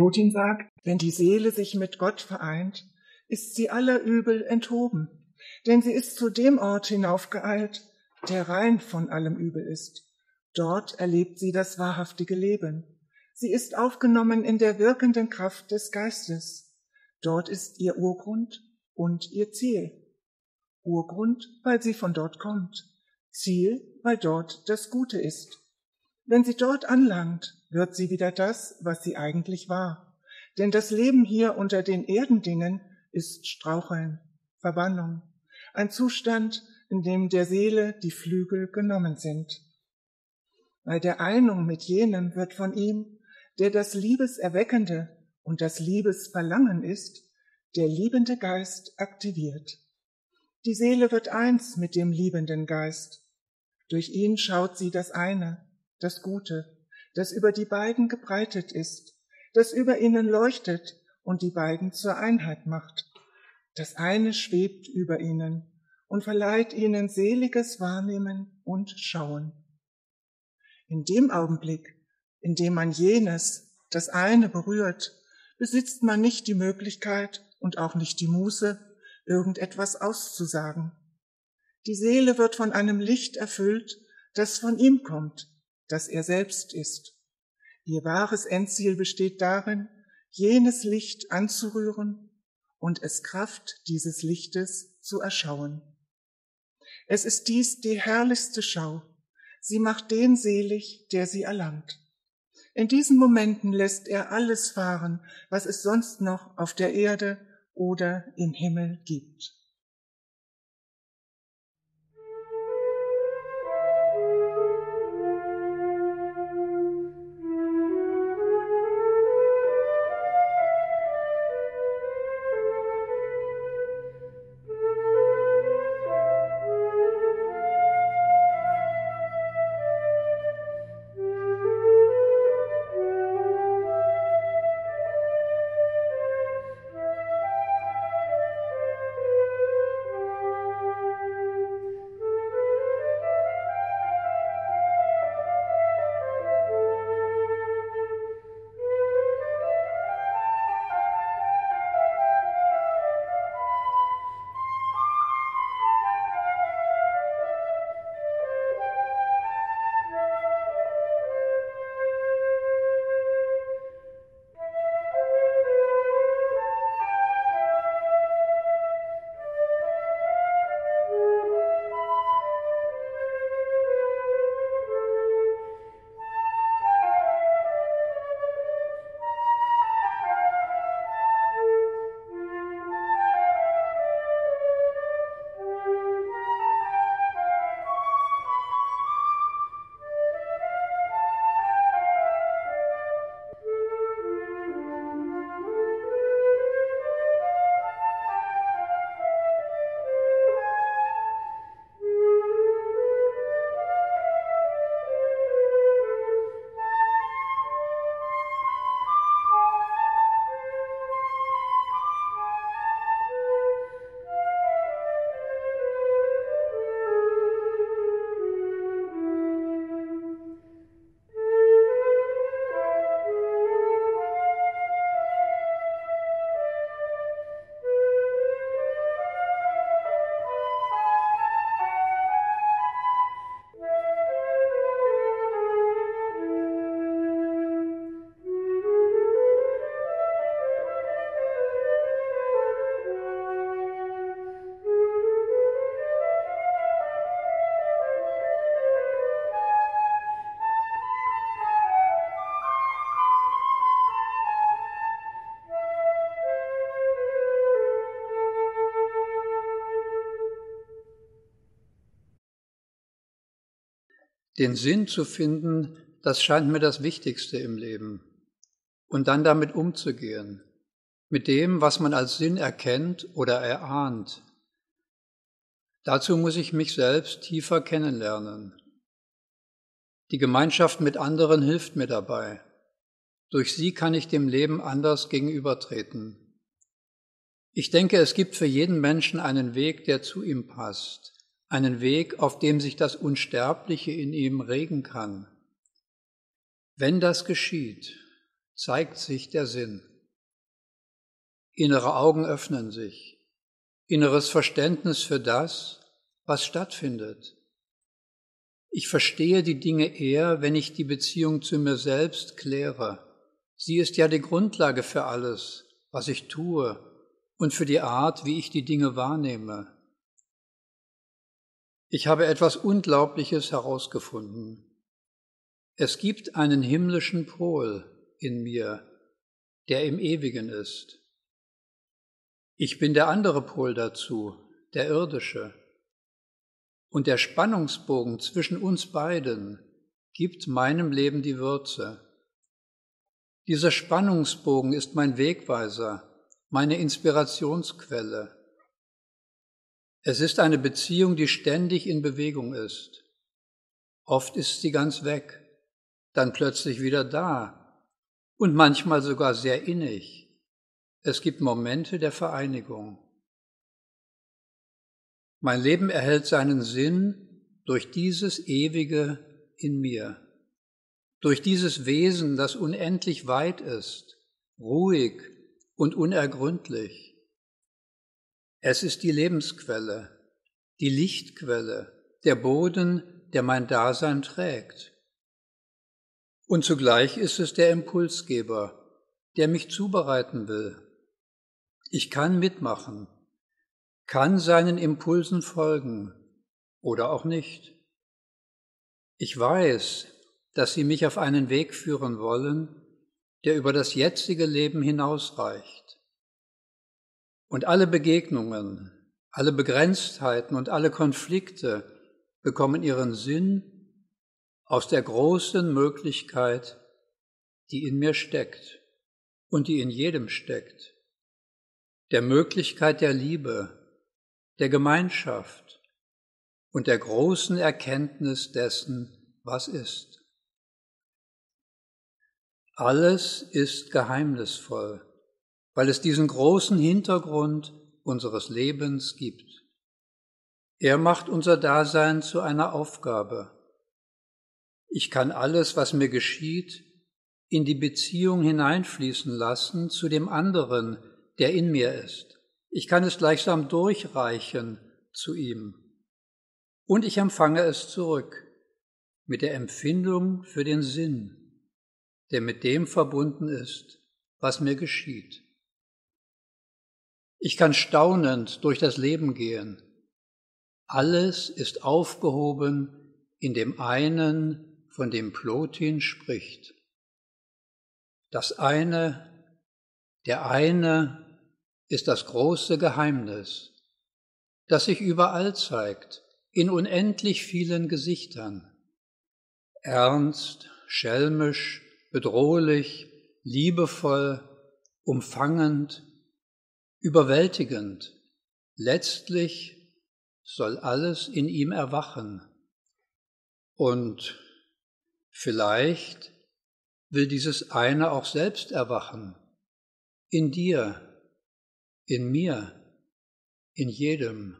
Plotin sagt, wenn die Seele sich mit Gott vereint, ist sie aller Übel enthoben, denn sie ist zu dem Ort hinaufgeeilt, der rein von allem Übel ist. Dort erlebt sie das wahrhaftige Leben. Sie ist aufgenommen in der wirkenden Kraft des Geistes. Dort ist ihr Urgrund und ihr Ziel. Urgrund, weil sie von dort kommt. Ziel, weil dort das Gute ist. Wenn sie dort anlangt, wird sie wieder das, was sie eigentlich war. Denn das Leben hier unter den Erdendingen ist Straucheln, Verbannung, ein Zustand, in dem der Seele die Flügel genommen sind. Bei der Einung mit jenem wird von ihm, der das Liebeserweckende und das Liebesverlangen ist, der liebende Geist aktiviert. Die Seele wird eins mit dem liebenden Geist. Durch ihn schaut sie das eine, das Gute, das über die beiden gebreitet ist, das über ihnen leuchtet und die beiden zur Einheit macht. Das eine schwebt über ihnen und verleiht ihnen seliges Wahrnehmen und Schauen. In dem Augenblick, in dem man jenes, das eine berührt, besitzt man nicht die Möglichkeit und auch nicht die Muße, irgendetwas auszusagen. Die Seele wird von einem Licht erfüllt, das von ihm kommt, das er selbst ist. Ihr wahres Endziel besteht darin, jenes Licht anzurühren und es Kraft dieses Lichtes zu erschauen. Es ist dies die herrlichste Schau. Sie macht den selig, der sie erlangt. In diesen Momenten lässt er alles fahren, was es sonst noch auf der Erde oder im Himmel gibt. Den Sinn zu finden, das scheint mir das Wichtigste im Leben. Und dann damit umzugehen, mit dem, was man als Sinn erkennt oder erahnt. Dazu muss ich mich selbst tiefer kennenlernen. Die Gemeinschaft mit anderen hilft mir dabei. Durch sie kann ich dem Leben anders gegenübertreten. Ich denke, es gibt für jeden Menschen einen Weg, der zu ihm passt einen Weg, auf dem sich das Unsterbliche in ihm regen kann. Wenn das geschieht, zeigt sich der Sinn. Innere Augen öffnen sich, inneres Verständnis für das, was stattfindet. Ich verstehe die Dinge eher, wenn ich die Beziehung zu mir selbst kläre. Sie ist ja die Grundlage für alles, was ich tue und für die Art, wie ich die Dinge wahrnehme. Ich habe etwas Unglaubliches herausgefunden. Es gibt einen himmlischen Pol in mir, der im Ewigen ist. Ich bin der andere Pol dazu, der irdische. Und der Spannungsbogen zwischen uns beiden gibt meinem Leben die Würze. Dieser Spannungsbogen ist mein Wegweiser, meine Inspirationsquelle. Es ist eine Beziehung, die ständig in Bewegung ist. Oft ist sie ganz weg, dann plötzlich wieder da und manchmal sogar sehr innig. Es gibt Momente der Vereinigung. Mein Leben erhält seinen Sinn durch dieses Ewige in mir, durch dieses Wesen, das unendlich weit ist, ruhig und unergründlich. Es ist die Lebensquelle, die Lichtquelle, der Boden, der mein Dasein trägt. Und zugleich ist es der Impulsgeber, der mich zubereiten will. Ich kann mitmachen, kann seinen Impulsen folgen oder auch nicht. Ich weiß, dass sie mich auf einen Weg führen wollen, der über das jetzige Leben hinausreicht. Und alle Begegnungen, alle Begrenztheiten und alle Konflikte bekommen ihren Sinn aus der großen Möglichkeit, die in mir steckt und die in jedem steckt, der Möglichkeit der Liebe, der Gemeinschaft und der großen Erkenntnis dessen, was ist. Alles ist geheimnisvoll, weil es diesen großen Hintergrund unseres Lebens gibt. Er macht unser Dasein zu einer Aufgabe. Ich kann alles, was mir geschieht, in die Beziehung hineinfließen lassen zu dem anderen, der in mir ist. Ich kann es gleichsam durchreichen zu ihm. Und ich empfange es zurück mit der Empfindung für den Sinn, der mit dem verbunden ist, was mir geschieht. Ich kann staunend durch das Leben gehen. Alles ist aufgehoben in dem einen, von dem Plotin spricht. Das eine, der eine ist das große Geheimnis, das sich überall zeigt, in unendlich vielen Gesichtern. Ernst, schelmisch, bedrohlich, liebevoll, umfangend, überwältigend. Letztlich soll alles in ihm erwachen. Und vielleicht will dieses eine auch selbst erwachen, in dir, in mir, in jedem.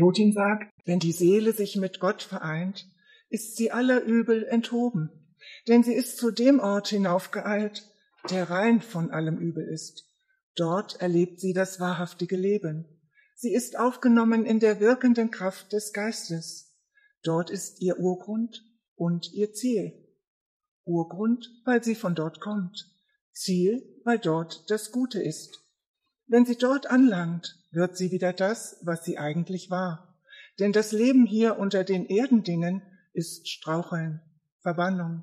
Plotin sagt, wenn die Seele sich mit Gott vereint, ist sie aller Übel enthoben, denn sie ist zu dem Ort hinaufgeeilt, der rein von allem Übel ist. Dort erlebt sie das wahrhaftige Leben. Sie ist aufgenommen in der wirkenden Kraft des Geistes. Dort ist ihr Urgrund und ihr Ziel. Urgrund, weil sie von dort kommt. Ziel, weil dort das Gute ist. Wenn sie dort anlangt, wird sie wieder das, was sie eigentlich war. Denn das Leben hier unter den Erdendingen ist Straucheln, Verbannung,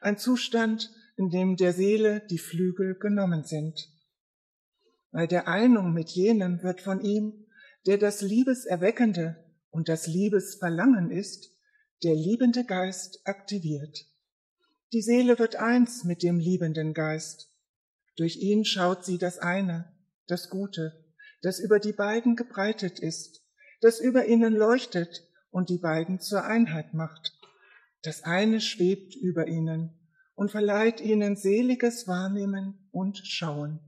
ein Zustand, in dem der Seele die Flügel genommen sind. Bei der Einung mit jenem wird von ihm, der das Liebeserweckende und das Liebesverlangen ist, der liebende Geist aktiviert. Die Seele wird eins mit dem liebenden Geist. Durch ihn schaut sie das eine, das Gute, das über die beiden gebreitet ist, das über ihnen leuchtet und die beiden zur Einheit macht. Das eine schwebt über ihnen und verleiht ihnen seliges Wahrnehmen und Schauen.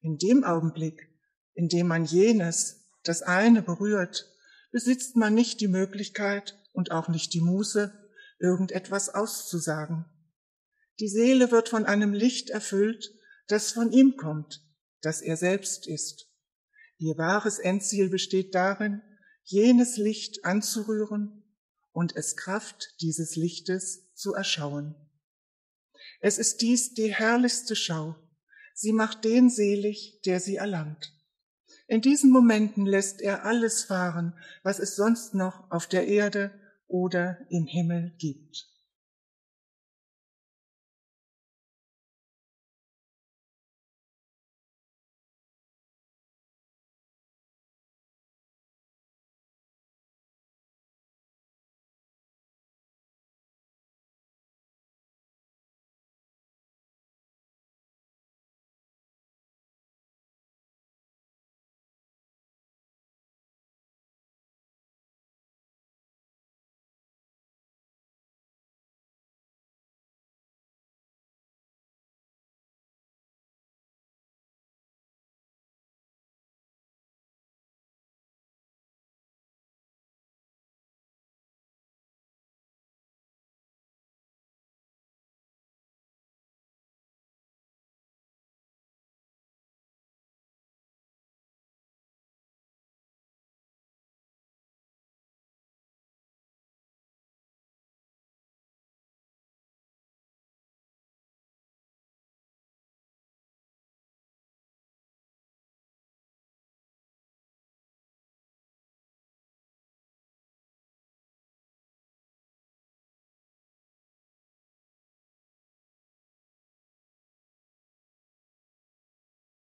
In dem Augenblick, in dem man jenes, das eine berührt, besitzt man nicht die Möglichkeit und auch nicht die Muße, irgendetwas auszusagen. Die Seele wird von einem Licht erfüllt, das von ihm kommt, das er selbst ist. Ihr wahres Endziel besteht darin, jenes Licht anzurühren und es Kraft dieses Lichtes zu erschauen. Es ist dies die herrlichste Schau. Sie macht den selig, der sie erlangt. In diesen Momenten lässt er alles fahren, was es sonst noch auf der Erde oder im Himmel gibt.